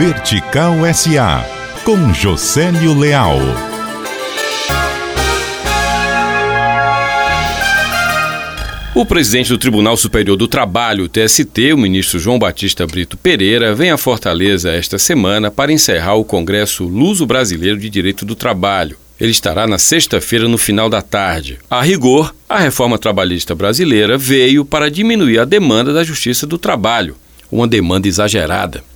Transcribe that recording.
Vertical SA, com Josélio Leal. O presidente do Tribunal Superior do Trabalho, TST, o ministro João Batista Brito Pereira, vem a Fortaleza esta semana para encerrar o Congresso Luso Brasileiro de Direito do Trabalho. Ele estará na sexta-feira, no final da tarde. A rigor, a reforma trabalhista brasileira veio para diminuir a demanda da Justiça do Trabalho, uma demanda exagerada.